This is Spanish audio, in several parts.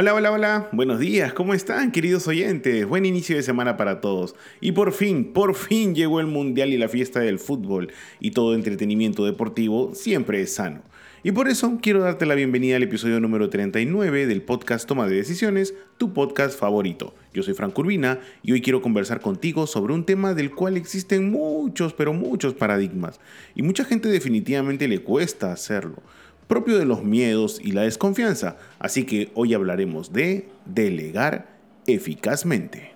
Hola, hola, hola, buenos días, ¿cómo están queridos oyentes? Buen inicio de semana para todos. Y por fin, por fin llegó el Mundial y la fiesta del fútbol. Y todo entretenimiento deportivo siempre es sano. Y por eso quiero darte la bienvenida al episodio número 39 del podcast Toma de Decisiones, tu podcast favorito. Yo soy Frank Urbina y hoy quiero conversar contigo sobre un tema del cual existen muchos, pero muchos paradigmas. Y mucha gente definitivamente le cuesta hacerlo propio de los miedos y la desconfianza. Así que hoy hablaremos de delegar eficazmente.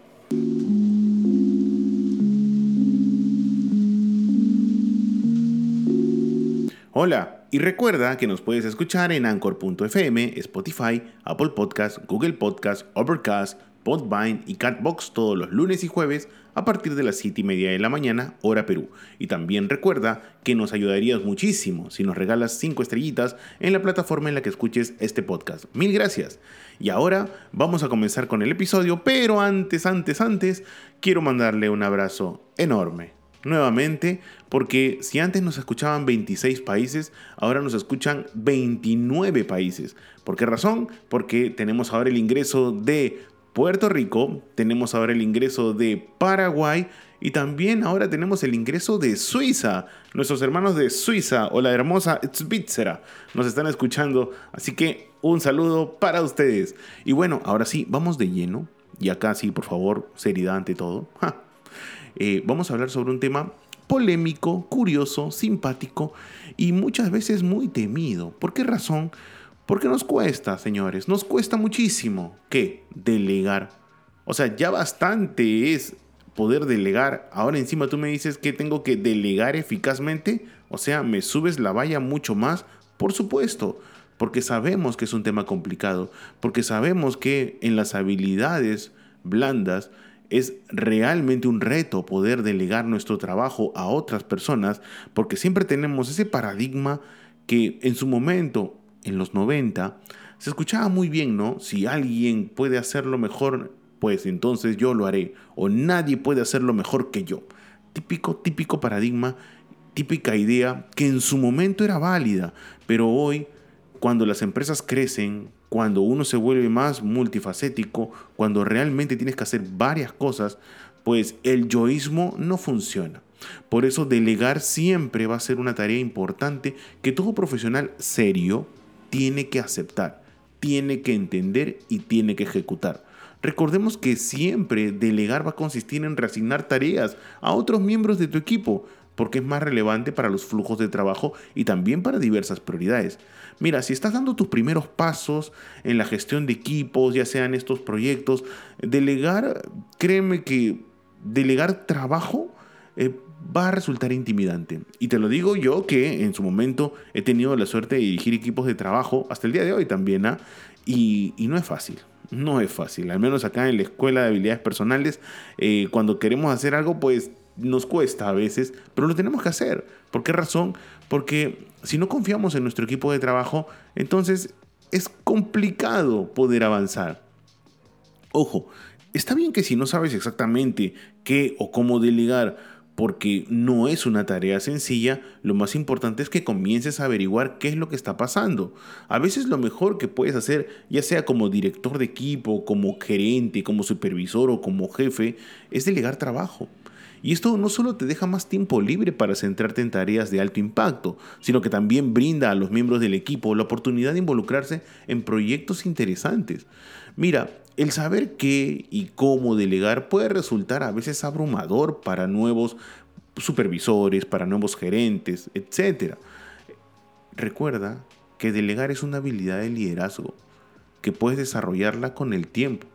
Hola, y recuerda que nos puedes escuchar en anchor.fm, Spotify, Apple Podcast, Google Podcast, Overcast, Podvine y Catbox todos los lunes y jueves a partir de las 7 y media de la mañana, hora Perú. Y también recuerda que nos ayudarías muchísimo si nos regalas 5 estrellitas en la plataforma en la que escuches este podcast. Mil gracias. Y ahora vamos a comenzar con el episodio, pero antes, antes, antes, quiero mandarle un abrazo enorme. Nuevamente, porque si antes nos escuchaban 26 países, ahora nos escuchan 29 países. ¿Por qué razón? Porque tenemos ahora el ingreso de Puerto Rico, tenemos ahora el ingreso de Paraguay y también ahora tenemos el ingreso de Suiza. Nuestros hermanos de Suiza o la hermosa Svitzera nos están escuchando, así que un saludo para ustedes. Y bueno, ahora sí, vamos de lleno. Y acá sí, por favor, seriedad ante todo. Eh, vamos a hablar sobre un tema polémico, curioso, simpático y muchas veces muy temido. ¿Por qué razón? Porque nos cuesta, señores, nos cuesta muchísimo. ¿Qué? Delegar. O sea, ya bastante es poder delegar. Ahora encima tú me dices que tengo que delegar eficazmente. O sea, me subes la valla mucho más. Por supuesto, porque sabemos que es un tema complicado. Porque sabemos que en las habilidades blandas es realmente un reto poder delegar nuestro trabajo a otras personas. Porque siempre tenemos ese paradigma que en su momento en los 90, se escuchaba muy bien, ¿no? Si alguien puede hacerlo mejor, pues entonces yo lo haré. O nadie puede hacerlo mejor que yo. Típico, típico paradigma, típica idea que en su momento era válida, pero hoy, cuando las empresas crecen, cuando uno se vuelve más multifacético, cuando realmente tienes que hacer varias cosas, pues el yoísmo no funciona. Por eso delegar siempre va a ser una tarea importante que todo profesional serio, tiene que aceptar, tiene que entender y tiene que ejecutar. Recordemos que siempre delegar va a consistir en reasignar tareas a otros miembros de tu equipo, porque es más relevante para los flujos de trabajo y también para diversas prioridades. Mira, si estás dando tus primeros pasos en la gestión de equipos, ya sean estos proyectos, delegar, créeme que delegar trabajo eh, va a resultar intimidante. Y te lo digo yo que en su momento he tenido la suerte de dirigir equipos de trabajo, hasta el día de hoy también, ¿ah? y, no es fácil. No es fácil, al menos acá en la escuela de habilidades personales, eh, cuando queremos hacer algo, pues nos cuesta a veces, pero lo tenemos que hacer. ¿Por qué razón? Porque si no confiamos en nuestro equipo de trabajo, entonces es complicado poder avanzar. Ojo, está bien que si no sabes exactamente qué o cómo delegar, porque no es una tarea sencilla, lo más importante es que comiences a averiguar qué es lo que está pasando. A veces lo mejor que puedes hacer, ya sea como director de equipo, como gerente, como supervisor o como jefe, es delegar trabajo. Y esto no solo te deja más tiempo libre para centrarte en tareas de alto impacto, sino que también brinda a los miembros del equipo la oportunidad de involucrarse en proyectos interesantes. Mira, el saber qué y cómo delegar puede resultar a veces abrumador para nuevos supervisores, para nuevos gerentes, etc. Recuerda que delegar es una habilidad de liderazgo que puedes desarrollarla con el tiempo.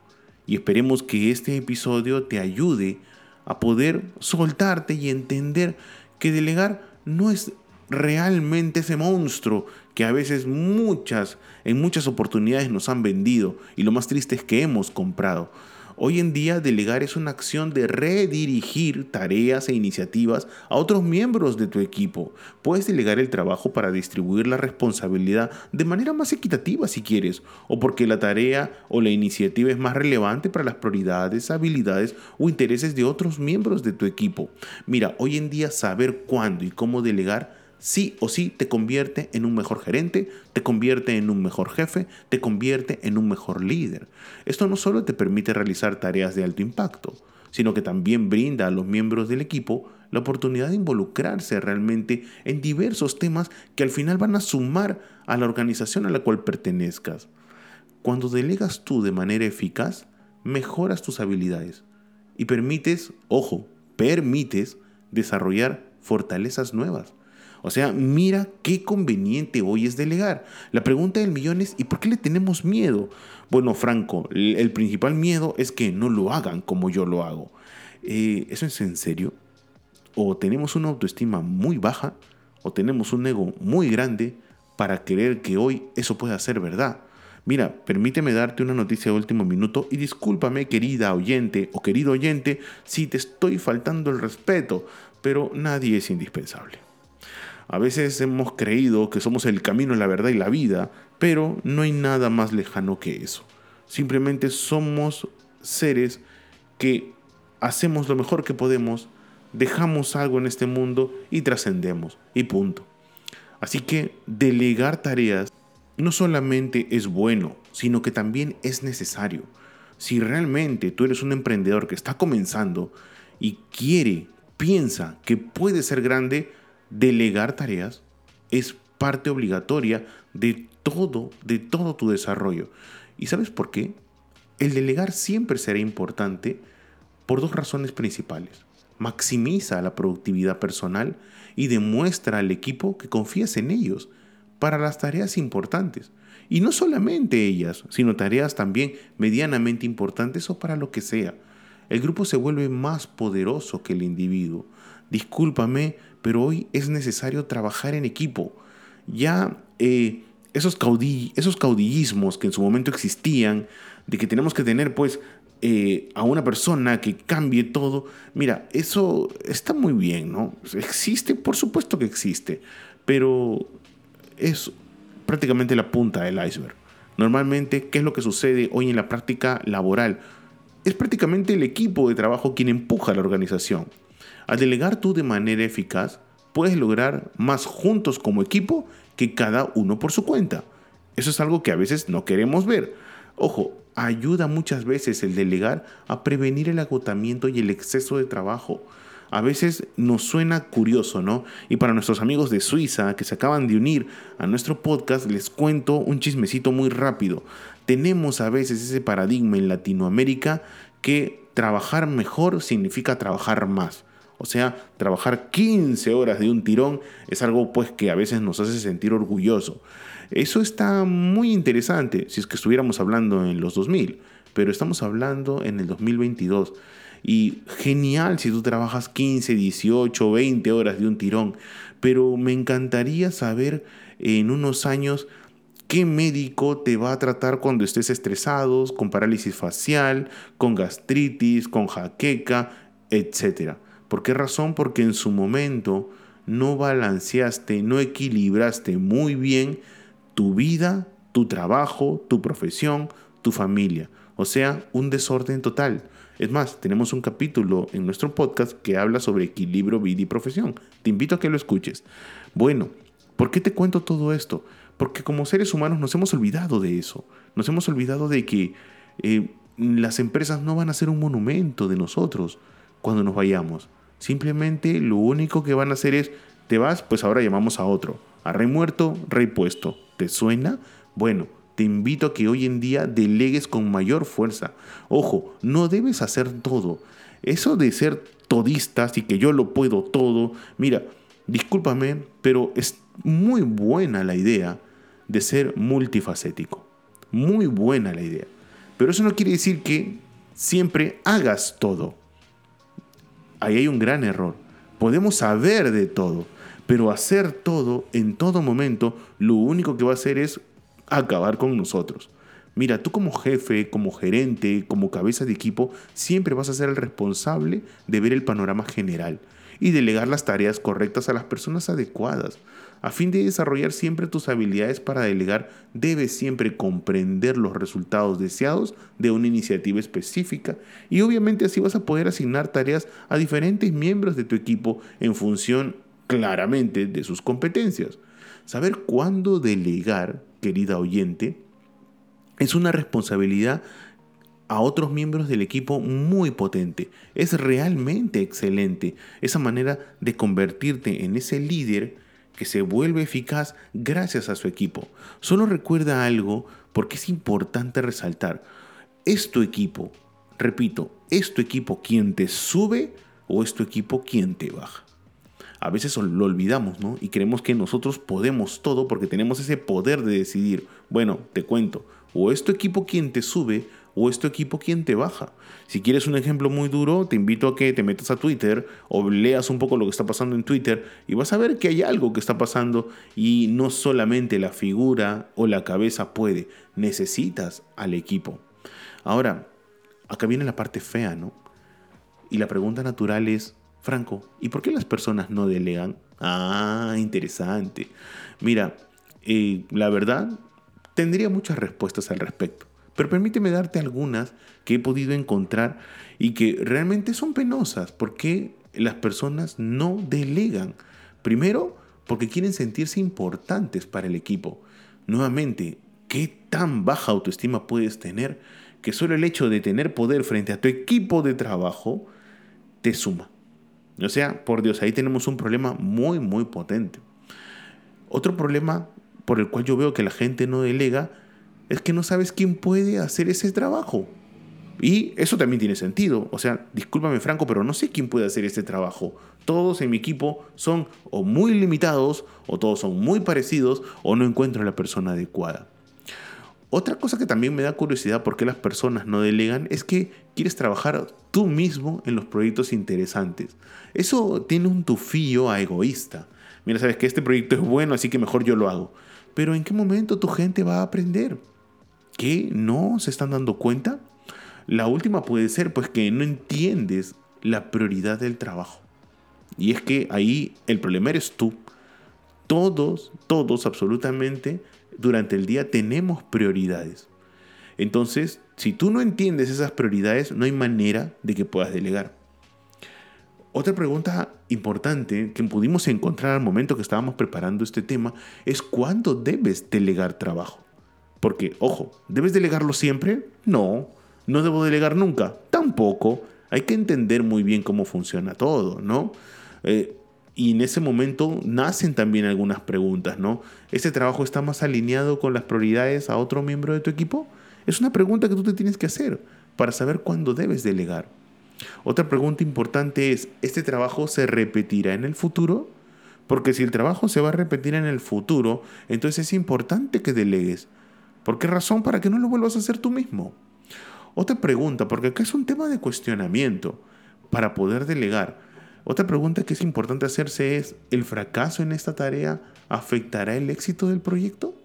Y esperemos que este episodio te ayude a poder soltarte y entender que delegar no es realmente ese monstruo que a veces muchas, en muchas oportunidades nos han vendido y lo más triste es que hemos comprado. Hoy en día delegar es una acción de redirigir tareas e iniciativas a otros miembros de tu equipo. Puedes delegar el trabajo para distribuir la responsabilidad de manera más equitativa si quieres, o porque la tarea o la iniciativa es más relevante para las prioridades, habilidades o intereses de otros miembros de tu equipo. Mira, hoy en día saber cuándo y cómo delegar sí o sí te convierte en un mejor gerente, te convierte en un mejor jefe, te convierte en un mejor líder. Esto no solo te permite realizar tareas de alto impacto, sino que también brinda a los miembros del equipo la oportunidad de involucrarse realmente en diversos temas que al final van a sumar a la organización a la cual pertenezcas. Cuando delegas tú de manera eficaz, mejoras tus habilidades y permites, ojo, permites desarrollar fortalezas nuevas. O sea, mira qué conveniente hoy es delegar. La pregunta del millón es, ¿y por qué le tenemos miedo? Bueno, Franco, el principal miedo es que no lo hagan como yo lo hago. Eh, ¿Eso es en serio? O tenemos una autoestima muy baja, o tenemos un ego muy grande para creer que hoy eso pueda ser verdad. Mira, permíteme darte una noticia de último minuto y discúlpame querida oyente o querido oyente si te estoy faltando el respeto, pero nadie es indispensable. A veces hemos creído que somos el camino, la verdad y la vida, pero no hay nada más lejano que eso. Simplemente somos seres que hacemos lo mejor que podemos, dejamos algo en este mundo y trascendemos. Y punto. Así que delegar tareas no solamente es bueno, sino que también es necesario. Si realmente tú eres un emprendedor que está comenzando y quiere, piensa que puede ser grande, delegar tareas es parte obligatoria de todo, de todo tu desarrollo. ¿Y sabes por qué? El delegar siempre será importante por dos razones principales. Maximiza la productividad personal y demuestra al equipo que confías en ellos para las tareas importantes. Y no solamente ellas, sino tareas también medianamente importantes o para lo que sea. El grupo se vuelve más poderoso que el individuo. Discúlpame, pero hoy es necesario trabajar en equipo. Ya eh, esos, esos caudillismos que en su momento existían, de que tenemos que tener pues eh, a una persona que cambie todo, mira, eso está muy bien, ¿no? Existe, por supuesto que existe, pero es prácticamente la punta del iceberg. Normalmente, ¿qué es lo que sucede hoy en la práctica laboral? Es prácticamente el equipo de trabajo quien empuja a la organización. Al delegar tú de manera eficaz, puedes lograr más juntos como equipo que cada uno por su cuenta. Eso es algo que a veces no queremos ver. Ojo, ayuda muchas veces el delegar a prevenir el agotamiento y el exceso de trabajo. A veces nos suena curioso, ¿no? Y para nuestros amigos de Suiza que se acaban de unir a nuestro podcast, les cuento un chismecito muy rápido. Tenemos a veces ese paradigma en Latinoamérica que trabajar mejor significa trabajar más. O sea, trabajar 15 horas de un tirón es algo pues que a veces nos hace sentir orgulloso. Eso está muy interesante si es que estuviéramos hablando en los 2000, pero estamos hablando en el 2022. Y genial si tú trabajas 15, 18, 20 horas de un tirón, pero me encantaría saber en unos años qué médico te va a tratar cuando estés estresado, con parálisis facial, con gastritis, con jaqueca, etcétera. ¿Por qué razón? Porque en su momento no balanceaste, no equilibraste muy bien tu vida, tu trabajo, tu profesión, tu familia. O sea, un desorden total. Es más, tenemos un capítulo en nuestro podcast que habla sobre equilibrio vida y profesión. Te invito a que lo escuches. Bueno, ¿por qué te cuento todo esto? Porque como seres humanos nos hemos olvidado de eso. Nos hemos olvidado de que eh, las empresas no van a ser un monumento de nosotros cuando nos vayamos. Simplemente lo único que van a hacer es, te vas, pues ahora llamamos a otro. A rey muerto, rey puesto. ¿Te suena? Bueno, te invito a que hoy en día delegues con mayor fuerza. Ojo, no debes hacer todo. Eso de ser todistas y que yo lo puedo todo, mira, discúlpame, pero es muy buena la idea de ser multifacético. Muy buena la idea. Pero eso no quiere decir que siempre hagas todo ahí hay un gran error. Podemos saber de todo, pero hacer todo en todo momento, lo único que va a hacer es acabar con nosotros. Mira, tú como jefe, como gerente, como cabeza de equipo, siempre vas a ser el responsable de ver el panorama general y delegar las tareas correctas a las personas adecuadas. A fin de desarrollar siempre tus habilidades para delegar, debes siempre comprender los resultados deseados de una iniciativa específica y obviamente así vas a poder asignar tareas a diferentes miembros de tu equipo en función claramente de sus competencias. Saber cuándo delegar, querida oyente, es una responsabilidad a otros miembros del equipo muy potente. Es realmente excelente esa manera de convertirte en ese líder que se vuelve eficaz gracias a su equipo. Solo recuerda algo porque es importante resaltar. ¿Es tu equipo, repito, es tu equipo quien te sube o es tu equipo quien te baja? A veces lo olvidamos, ¿no? Y creemos que nosotros podemos todo porque tenemos ese poder de decidir. Bueno, te cuento, o es tu equipo quien te sube o es tu equipo quien te baja. Si quieres un ejemplo muy duro, te invito a que te metas a Twitter o leas un poco lo que está pasando en Twitter y vas a ver que hay algo que está pasando y no solamente la figura o la cabeza puede, necesitas al equipo. Ahora, acá viene la parte fea, ¿no? Y la pregunta natural es, Franco, ¿y por qué las personas no delegan? Ah, interesante. Mira, eh, la verdad, tendría muchas respuestas al respecto. Pero permíteme darte algunas que he podido encontrar y que realmente son penosas. porque las personas no delegan? Primero, porque quieren sentirse importantes para el equipo. Nuevamente, ¿qué tan baja autoestima puedes tener que solo el hecho de tener poder frente a tu equipo de trabajo te suma? O sea, por Dios, ahí tenemos un problema muy, muy potente. Otro problema por el cual yo veo que la gente no delega es que no sabes quién puede hacer ese trabajo. Y eso también tiene sentido. O sea, discúlpame Franco, pero no sé quién puede hacer ese trabajo. Todos en mi equipo son o muy limitados, o todos son muy parecidos, o no encuentro la persona adecuada. Otra cosa que también me da curiosidad por qué las personas no delegan es que quieres trabajar tú mismo en los proyectos interesantes. Eso tiene un tufillo a egoísta. Mira, sabes que este proyecto es bueno, así que mejor yo lo hago. Pero ¿en qué momento tu gente va a aprender? ¿Qué? ¿No se están dando cuenta? La última puede ser pues que no entiendes la prioridad del trabajo. Y es que ahí el problema eres tú. Todos, todos absolutamente durante el día tenemos prioridades. Entonces, si tú no entiendes esas prioridades, no hay manera de que puedas delegar. Otra pregunta importante que pudimos encontrar al momento que estábamos preparando este tema es cuándo debes delegar trabajo. Porque, ojo, ¿debes delegarlo siempre? No, no debo delegar nunca. Tampoco. Hay que entender muy bien cómo funciona todo, ¿no? Eh, y en ese momento nacen también algunas preguntas, ¿no? ¿Ese trabajo está más alineado con las prioridades a otro miembro de tu equipo? Es una pregunta que tú te tienes que hacer para saber cuándo debes delegar. Otra pregunta importante es, ¿este trabajo se repetirá en el futuro? Porque si el trabajo se va a repetir en el futuro, entonces es importante que delegues. ¿Por qué razón? Para que no lo vuelvas a hacer tú mismo. Otra pregunta, porque acá es un tema de cuestionamiento para poder delegar. Otra pregunta que es importante hacerse es, ¿el fracaso en esta tarea afectará el éxito del proyecto?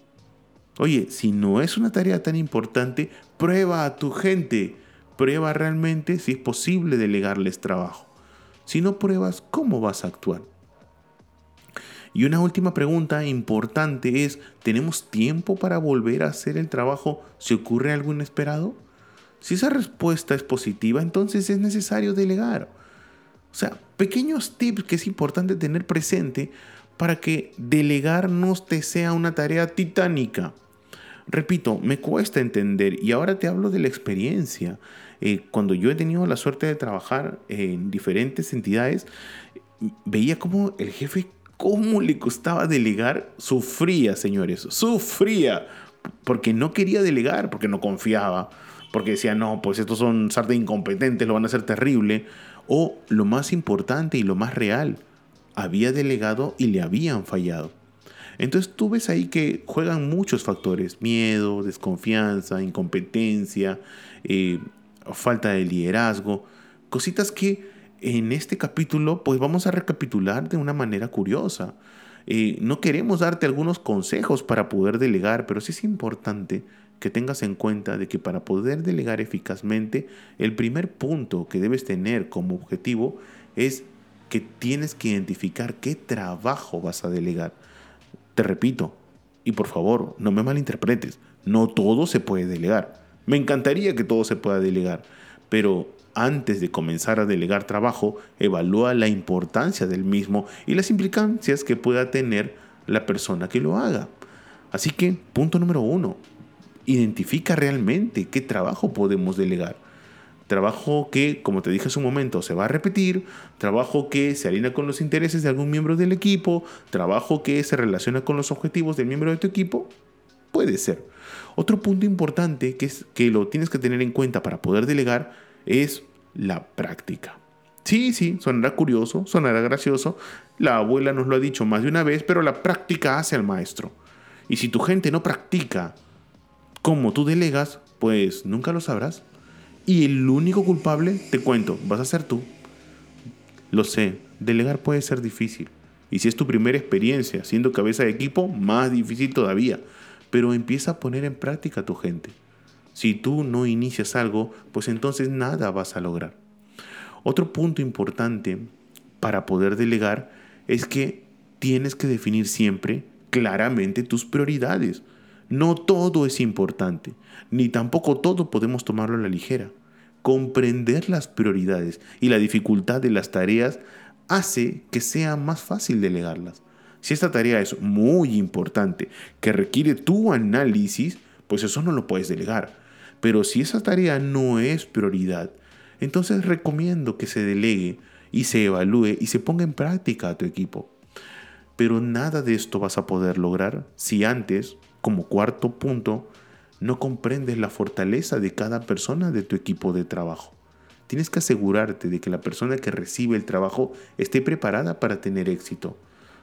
Oye, si no es una tarea tan importante, prueba a tu gente. Prueba realmente si es posible delegarles trabajo. Si no pruebas, ¿cómo vas a actuar? Y una última pregunta importante es, ¿tenemos tiempo para volver a hacer el trabajo si ocurre algo inesperado? Si esa respuesta es positiva, entonces es necesario delegar. O sea, pequeños tips que es importante tener presente para que delegar no te sea una tarea titánica. Repito, me cuesta entender y ahora te hablo de la experiencia. Eh, cuando yo he tenido la suerte de trabajar en diferentes entidades, veía como el jefe, cómo le costaba delegar, sufría, señores, sufría, porque no quería delegar, porque no confiaba, porque decía, no, pues estos son sardes incompetentes, lo van a hacer terrible. O lo más importante y lo más real, había delegado y le habían fallado. Entonces tú ves ahí que juegan muchos factores, miedo, desconfianza, incompetencia, eh, falta de liderazgo, cositas que en este capítulo pues vamos a recapitular de una manera curiosa. Eh, no queremos darte algunos consejos para poder delegar, pero sí es importante que tengas en cuenta de que para poder delegar eficazmente, el primer punto que debes tener como objetivo es que tienes que identificar qué trabajo vas a delegar. Te repito, y por favor, no me malinterpretes, no todo se puede delegar. Me encantaría que todo se pueda delegar, pero antes de comenzar a delegar trabajo, evalúa la importancia del mismo y las implicancias que pueda tener la persona que lo haga. Así que, punto número uno, identifica realmente qué trabajo podemos delegar. Trabajo que, como te dije hace un momento, se va a repetir, trabajo que se alinea con los intereses de algún miembro del equipo, trabajo que se relaciona con los objetivos del miembro de tu equipo, puede ser. Otro punto importante que, es, que lo tienes que tener en cuenta para poder delegar es la práctica. Sí, sí, sonará curioso, sonará gracioso. La abuela nos lo ha dicho más de una vez, pero la práctica hace al maestro. Y si tu gente no practica como tú delegas, pues nunca lo sabrás. Y el único culpable, te cuento, vas a ser tú. Lo sé, delegar puede ser difícil. Y si es tu primera experiencia siendo cabeza de equipo, más difícil todavía. Pero empieza a poner en práctica a tu gente. Si tú no inicias algo, pues entonces nada vas a lograr. Otro punto importante para poder delegar es que tienes que definir siempre claramente tus prioridades. No todo es importante, ni tampoco todo podemos tomarlo a la ligera. Comprender las prioridades y la dificultad de las tareas hace que sea más fácil delegarlas. Si esta tarea es muy importante, que requiere tu análisis, pues eso no lo puedes delegar. Pero si esa tarea no es prioridad, entonces recomiendo que se delegue y se evalúe y se ponga en práctica a tu equipo. Pero nada de esto vas a poder lograr si antes, como cuarto punto, no comprendes la fortaleza de cada persona de tu equipo de trabajo. Tienes que asegurarte de que la persona que recibe el trabajo esté preparada para tener éxito,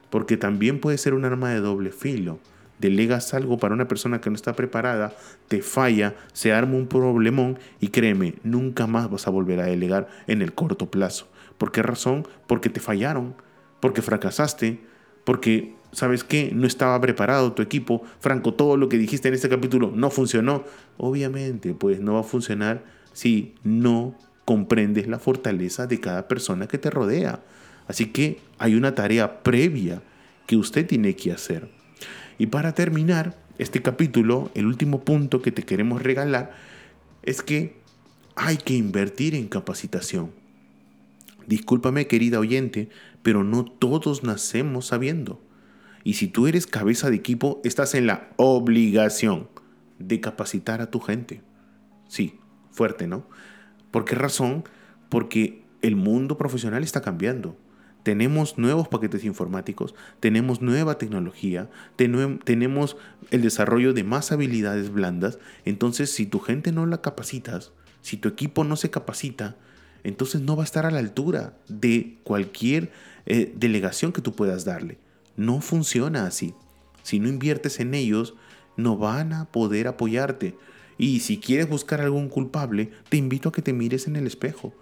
porque también puede ser un arma de doble filo delegas algo para una persona que no está preparada, te falla, se arma un problemón y créeme, nunca más vas a volver a delegar en el corto plazo. ¿Por qué razón? Porque te fallaron, porque fracasaste, porque, ¿sabes qué? No estaba preparado tu equipo. Franco, todo lo que dijiste en este capítulo no funcionó. Obviamente, pues no va a funcionar si no comprendes la fortaleza de cada persona que te rodea. Así que hay una tarea previa que usted tiene que hacer. Y para terminar este capítulo, el último punto que te queremos regalar es que hay que invertir en capacitación. Discúlpame querida oyente, pero no todos nacemos sabiendo. Y si tú eres cabeza de equipo, estás en la obligación de capacitar a tu gente. Sí, fuerte, ¿no? ¿Por qué razón? Porque el mundo profesional está cambiando tenemos nuevos paquetes informáticos, tenemos nueva tecnología, tenemos el desarrollo de más habilidades blandas. Entonces, si tu gente no la capacitas, si tu equipo no se capacita, entonces no va a estar a la altura de cualquier eh, delegación que tú puedas darle. No funciona así. Si no inviertes en ellos, no van a poder apoyarte. Y si quieres buscar algún culpable, te invito a que te mires en el espejo,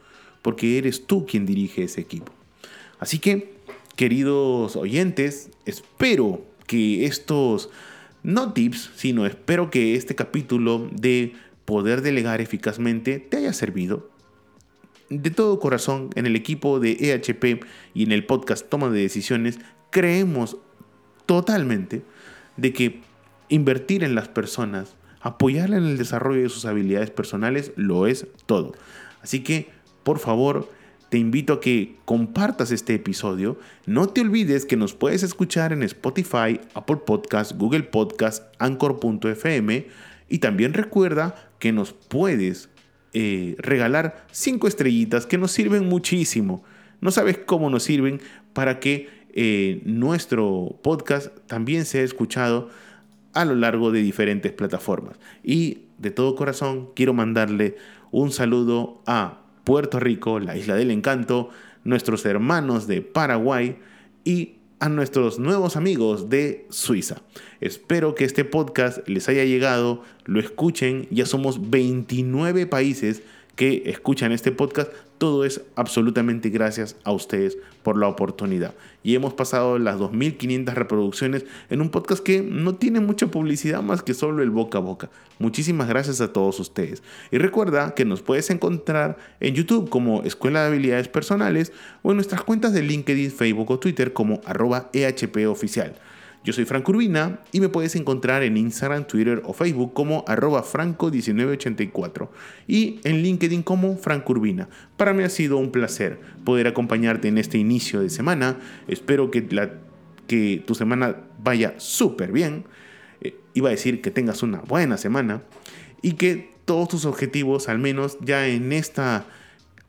porque eres tú quien dirige ese equipo. Así que, queridos oyentes, espero que estos, no tips, sino espero que este capítulo de poder delegar eficazmente te haya servido. De todo corazón, en el equipo de EHP y en el podcast Toma de Decisiones, creemos totalmente de que invertir en las personas, apoyarla en el desarrollo de sus habilidades personales, lo es todo. Así que, por favor, te invito a que compartas este episodio. No te olvides que nos puedes escuchar en Spotify, Apple Podcast, Google Podcast, Anchor.fm y también recuerda que nos puedes eh, regalar cinco estrellitas que nos sirven muchísimo. No sabes cómo nos sirven para que eh, nuestro podcast también sea escuchado a lo largo de diferentes plataformas. Y de todo corazón quiero mandarle un saludo a Puerto Rico, la isla del encanto, nuestros hermanos de Paraguay y a nuestros nuevos amigos de Suiza. Espero que este podcast les haya llegado, lo escuchen, ya somos 29 países que escuchan este podcast, todo es absolutamente gracias a ustedes por la oportunidad. Y hemos pasado las 2.500 reproducciones en un podcast que no tiene mucha publicidad más que solo el boca a boca. Muchísimas gracias a todos ustedes. Y recuerda que nos puedes encontrar en YouTube como Escuela de Habilidades Personales o en nuestras cuentas de LinkedIn, Facebook o Twitter como arroba EHP Oficial. Yo soy Franco Urbina y me puedes encontrar en Instagram, Twitter o Facebook como arroba franco1984 y en LinkedIn como Franco Urbina. Para mí ha sido un placer poder acompañarte en este inicio de semana. Espero que tu semana vaya súper bien. Eh, iba a decir que tengas una buena semana y que todos tus objetivos, al menos ya en esta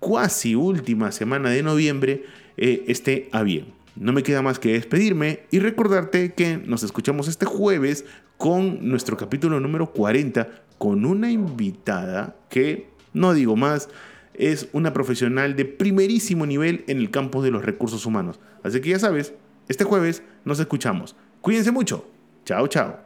cuasi última semana de noviembre, eh, esté a bien. No me queda más que despedirme y recordarte que nos escuchamos este jueves con nuestro capítulo número 40 con una invitada que, no digo más, es una profesional de primerísimo nivel en el campo de los recursos humanos. Así que ya sabes, este jueves nos escuchamos. Cuídense mucho. Chao, chao.